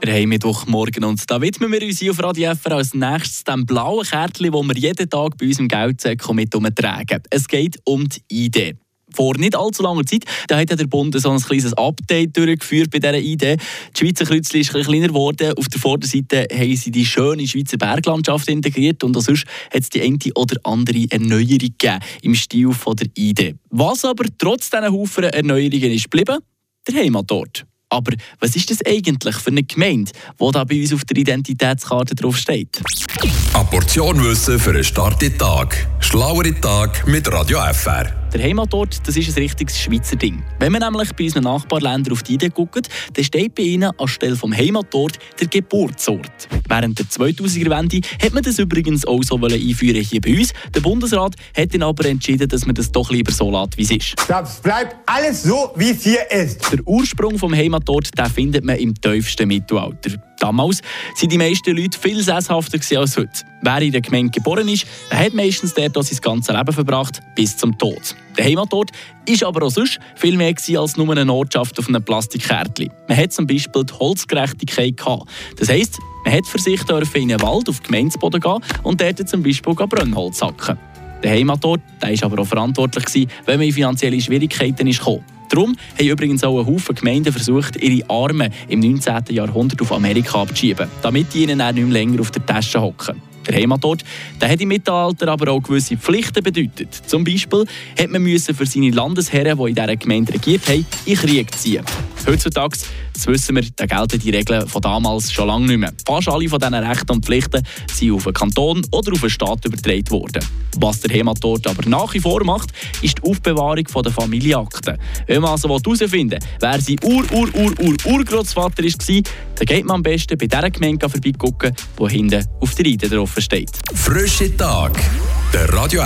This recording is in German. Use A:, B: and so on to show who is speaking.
A: Wir haben Mittwochmorgen und da widmen wir uns auf Radio FR als nächstes dem blauen Kärtchen, das wir jeden Tag bei unserem Geldsäck mit umtragen. Es geht um die Idee vor nicht allzu langer Zeit, da hat der Bund so ein kleines Update durchgeführt bei dieser Idee. Die Schweizer Kreuzli ist ein kleiner geworden. Auf der Vorderseite haben sie die schöne Schweizer Berglandschaft integriert und sonst hat es die eine oder andere Erneuerung gegeben im Stil von der Idee. Was aber trotz diesen Haufen Erneuerungen ist geblieben? Der Heimatort. Aber was ist das eigentlich für eine Gemeinde, die da bei uns auf der Identitätskarte draufsteht?
B: Eine Portion Wissen für einen starken Tag. Schlauere Tag mit Radio FR.
A: Der Heimatort, das ist ein richtiges Schweizer Ding. Wenn man nämlich bei unseren Nachbarländern auf die Idee guckt, dann steht bei ihnen anstelle vom Heimatort der Geburtsort. Während der 2000er-Wende hat man das übrigens auch so einführen hier bei uns. Der Bundesrat hat dann aber entschieden, dass man das doch lieber so lässt, wie es ist.
C: Das bleibt alles so, wie es hier ist.
A: Der Ursprung vom Heimatort den findet man im tiefsten Mittelalter. Damals waren die meisten Leute viel sesshafter als heute. Wer in der Gemeinde geboren ist, der hat meistens dort sein ganzes Leben verbracht, bis zum Tod. Der Heimatort war aber auch sonst viel mehr als nur eine Ortschaft auf einem Plastikkärtchen. Man hat zum Beispiel die Holzgerechtigkeit gehabt. Das heisst, man hat für sich in einen Wald auf Gemeindeboden gehen und dort zum Beispiel Brennholz hacken. Der Heimatort war aber auch verantwortlich, wenn man in finanzielle Schwierigkeiten kam. Darum haben übrigens auch ein Haufen Gemeinden versucht, ihre Arme im 19. Jahrhundert auf Amerika abzuschieben, damit die ihnen nicht mehr länger auf der Tasche hocken. Der Heimatort der hat im Mittelalter aber auch gewisse Pflichten bedeutet. Zum Beispiel hat man für seine Landesherren, die in dieser Gemeinde regiert haben, in Krieg ziehen. Heutzutage, das wissen wir, da gelten die Regeln von damals schon lange nicht mehr. Fast alle von diesen Rechten und Pflichten sind auf den Kanton oder auf den Staat übertragen worden. Was der Heimatort aber nach wie vor macht, ist die Aufbewahrung der Familienakten. Wenn man also herausfinden will, wer sein Ur-Ur-Ur-Ur-Urgroßvater war, dann geht man am besten bei dieser Gemeinde vorbeigucken, die hinten auf der Reide drauf steht.
B: Frische Tag, der Radio